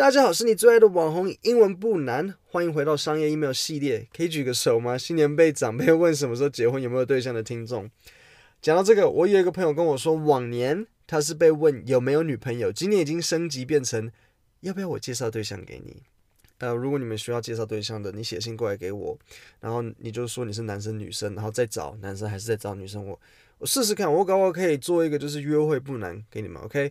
大家好，是你最爱的网红英文不难，欢迎回到商业 email 系列。可以举个手吗？新年被长辈问什么时候结婚，有没有对象的听众。讲到这个，我有一个朋友跟我说，往年他是被问有没有女朋友，今年已经升级变成要不要我介绍对象给你。呃，如果你们需要介绍对象的，你写信过来给我，然后你就说你是男生女生，然后再找男生还是再找女生，我我试试看，我搞不好可以做一个就是约会不难给你们，OK。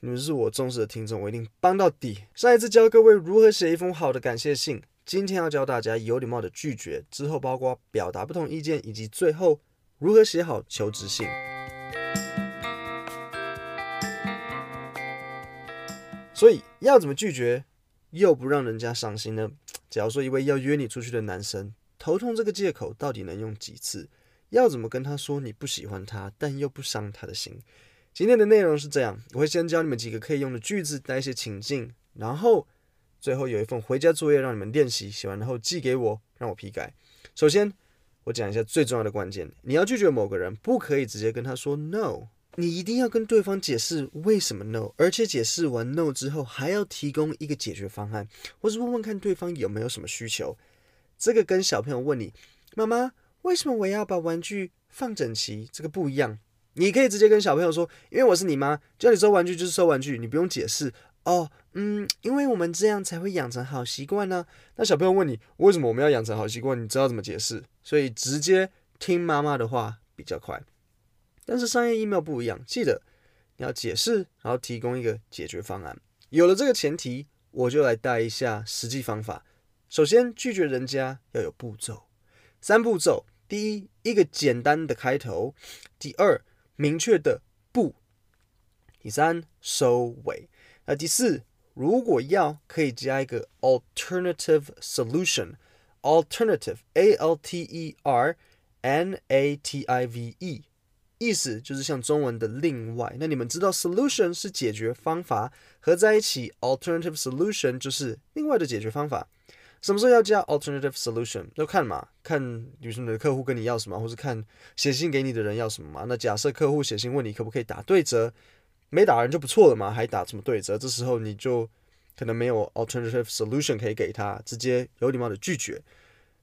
你们是我重视的听众，我一定帮到底。上一次教各位如何写一封好的感谢信，今天要教大家有礼貌的拒绝，之后包括表达不同意见，以及最后如何写好求职信。所以要怎么拒绝，又不让人家伤心呢？假如说一位要约你出去的男生，头痛这个借口到底能用几次？要怎么跟他说你不喜欢他，但又不伤他的心？今天的内容是这样，我会先教你们几个可以用的句子，带一些情境，然后最后有一份回家作业让你们练习，写完然后寄给我，让我批改。首先，我讲一下最重要的关键：你要拒绝某个人，不可以直接跟他说 no，你一定要跟对方解释为什么 no，而且解释完 no 之后，还要提供一个解决方案，或是问问看对方有没有什么需求。这个跟小朋友问你妈妈为什么我要把玩具放整齐，这个不一样。你可以直接跟小朋友说，因为我是你妈，叫你收玩具就是收玩具，你不用解释哦。嗯，因为我们这样才会养成好习惯呢。那小朋友问你，为什么我们要养成好习惯？你知道怎么解释？所以直接听妈妈的话比较快。但是商业 email 不一样，记得你要解释，然后提供一个解决方案。有了这个前提，我就来带一下实际方法。首先，拒绝人家要有步骤，三步骤：第一，一个简单的开头；第二，明确的不，第三收尾，那第四，如果要可以加一个 alternative solution，alternative a l t e r n a t i v e，意思就是像中文的另外。那你们知道 solution 是解决方法，合在一起 alternative solution 就是另外的解决方法。什么时候要加 alternative solution？要看嘛，看女生的客户跟你要什么，或是看写信给你的人要什么嘛。那假设客户写信问你可不可以打对折，没打人就不错了嘛，还打什么对折？这时候你就可能没有 alternative solution 可以给他，直接有礼貌的拒绝。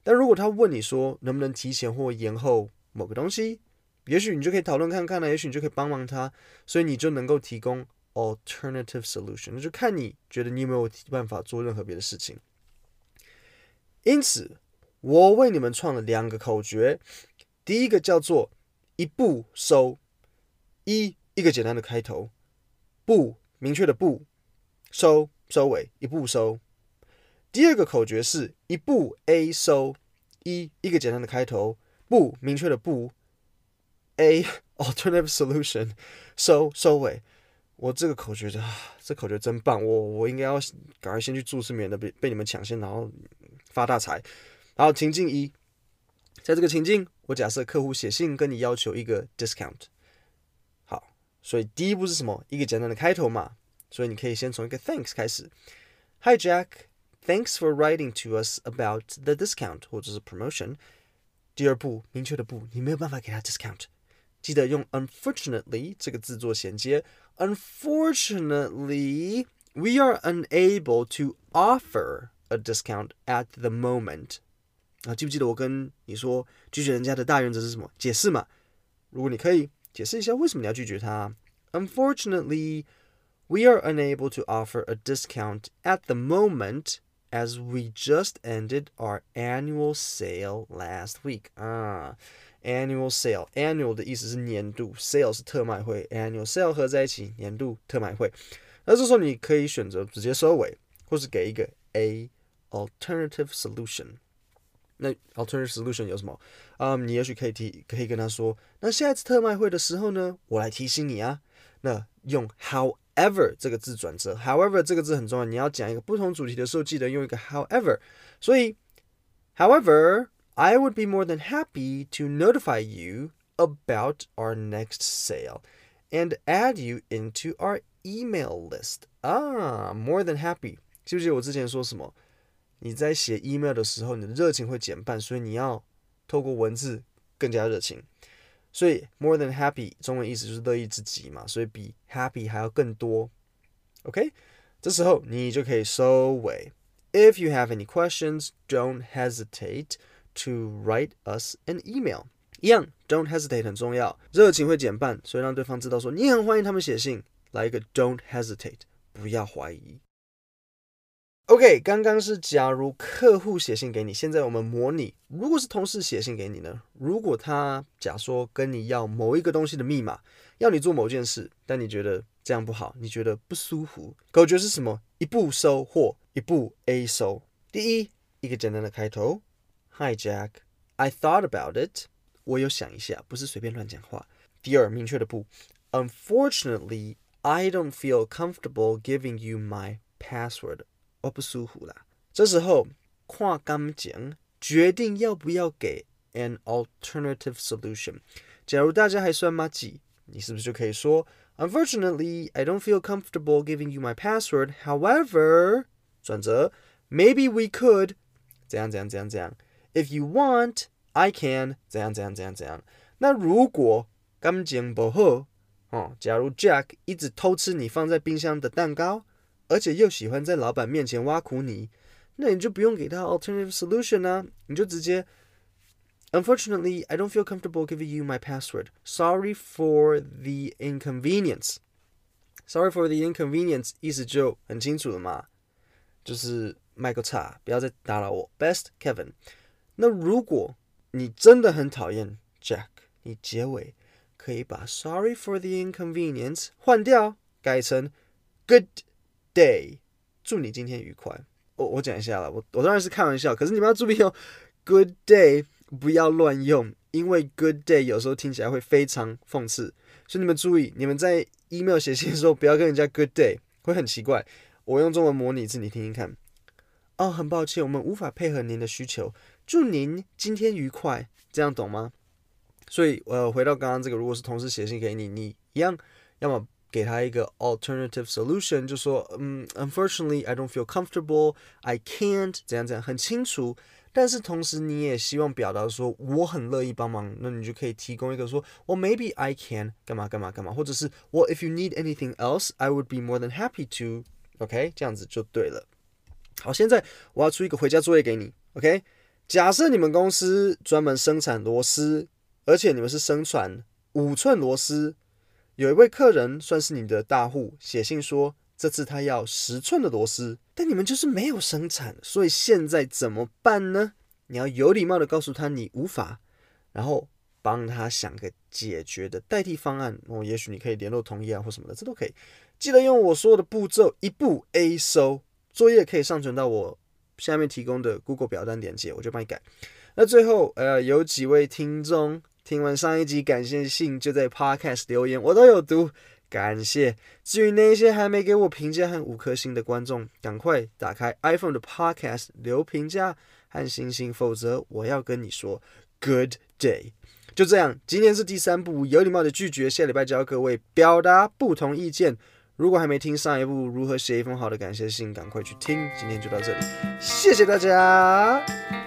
但如果他问你说能不能提前或延后某个东西，也许你就可以讨论看看呢，也许你就可以帮忙他，所以你就能够提供 alternative solution。那就看你觉得你有没有办法做任何别的事情。因此，我为你们创了两个口诀。第一个叫做“一步收”，一一个简单的开头，不明确的不收收尾，一步收。第二个口诀是一步 A 收，一一个简单的开头，不明确的不 A alternative solution 收收尾。我这个口诀的，这口诀真棒，我我应该要赶快先去注释，免得被被你们抢先，然后。发大财，然后情境一，在这个情境，我假设客户写信跟你要求一个 discount，好，所以第一步是什么？一个简单的开头嘛，所以你可以先从一个 thanks 开始，Hi Jack，thanks for writing to us about the discount 或者是 promotion。第二步，明确的不，你没有办法给他 discount，记得用 unfortunately 这个字做衔接，unfortunately we are unable to offer。 A discount at the moment 啊，记不记得我跟你说拒绝人家的大原则是什么？解释嘛。如果你可以解释一下为什么你要拒绝他？Unfortunately, we are unable to offer a discount at the moment as we just ended our annual sale last week 啊。Annual sale, annual 的意思是年度，sale 是特卖会，annual sale 合在一起，年度特卖会。那这时候你可以选择直接收尾，或是给一个 A。 Alternative solution，那 alternative solution 有什么？啊、um，你也许可以提，可以跟他说，那下一次特卖会的时候呢，我来提醒你啊。那用 however 这个字转折，however 这个字很重要，你要讲一个不同主题的时候，记得用一个 however。所以，however, I would be more than happy to notify you about our next sale and add you into our email list. 啊，more than happy，记不记得我之前说什么？ 你在写 email 的时候，你的热情会减半，所以你要透过文字更加热情。所以 more than happy 中文意思就是乐意之极嘛，所以比 happy 还要更多。OK，这时候你就可以收尾。If you have any questions, don't hesitate to write us an email. 一样，don't hesitate 很重要，热情会减半，所以让对方知道说你很欢迎他们写信。来一个 don't hesitate，不要怀疑。OK，刚刚是假如客户写信给你，现在我们模拟，如果是同事写信给你呢？如果他假说跟你要某一个东西的密码，要你做某件事，但你觉得这样不好，你觉得不舒服，口诀是什么？一步收或一步 A 收。第一，一个简单的开头，Hi Jack，I thought about it，我有想一下，不是随便乱讲话。第二，明确的不，Unfortunately，I don't feel comfortable giving you my password。我不舒服啦。这时候跨感情，决定要不要给 an alternative solution。假如大家还算麻吉，你是不是就可以说，Unfortunately, I don't feel comfortable giving you my password. However，转折，Maybe we could，怎样怎样怎样怎样。If you want, I can，怎样怎样怎样怎样。那如果感情不好，哦，假如 Jack 一直偷吃你放在冰箱的蛋糕。而且又喜欢在老板面前挖苦你，那你就不用给他 alternative solution 啊，你就直接，Unfortunately, I don't feel comfortable giving you my password. Sorry for the inconvenience. Sorry for the inconvenience，意思就很清楚了嘛，就是卖个差，不要再打扰我。Best Kevin。那如果你真的很讨厌 Jack，你结尾可以把 Sorry for the inconvenience 换掉，改成 Good。 Day，祝你今天愉快。我我讲一下了，我我当然是开玩笑，可是你们要注意哦，Good day 不要乱用，因为 Good day 有时候听起来会非常讽刺，所以你们注意，你们在 email 写信的时候不要跟人家 Good day，会很奇怪。我用中文模拟一次，你听听看。哦，很抱歉，我们无法配合您的需求。祝您今天愉快，这样懂吗？所以，呃，回到刚刚这个，如果是同事写信给你，你一样，要么。给他一个 alternative solution，就说，嗯，unfortunately I don't feel comfortable, I can't，怎样怎样，很清楚。但是同时你也希望表达说我很乐意帮忙，那你就可以提供一个说，我 maybe I can，干嘛干嘛干嘛，或者是我 if you need anything else, I would be more than happy to。OK，这样子就对了。好，现在我要出一个回家作业给你。OK，假设你们公司专门生产螺丝，而且你们是生产五寸螺丝。有一位客人算是你的大户，写信说这次他要十寸的螺丝，但你们就是没有生产，所以现在怎么办呢？你要有礼貌的告诉他你无法，然后帮他想个解决的代替方案。哦，也许你可以联络同业啊或什么的，这都可以。记得用我说的步骤，一步 A 收作业可以上传到我下面提供的 Google 表单链接，我就帮你改。那最后呃，有几位听众。听完上一集感谢信，就在 Podcast 留言，我都有读，感谢。至于那些还没给我评价和五颗星的观众，赶快打开 iPhone 的 Podcast 留评价和星星，否则我要跟你说 Good day。就这样，今天是第三部有礼貌的拒绝，下礼拜教各位表达不同意见。如果还没听上一部如何写一封好的感谢信，赶快去听。今天就到这里，谢谢大家。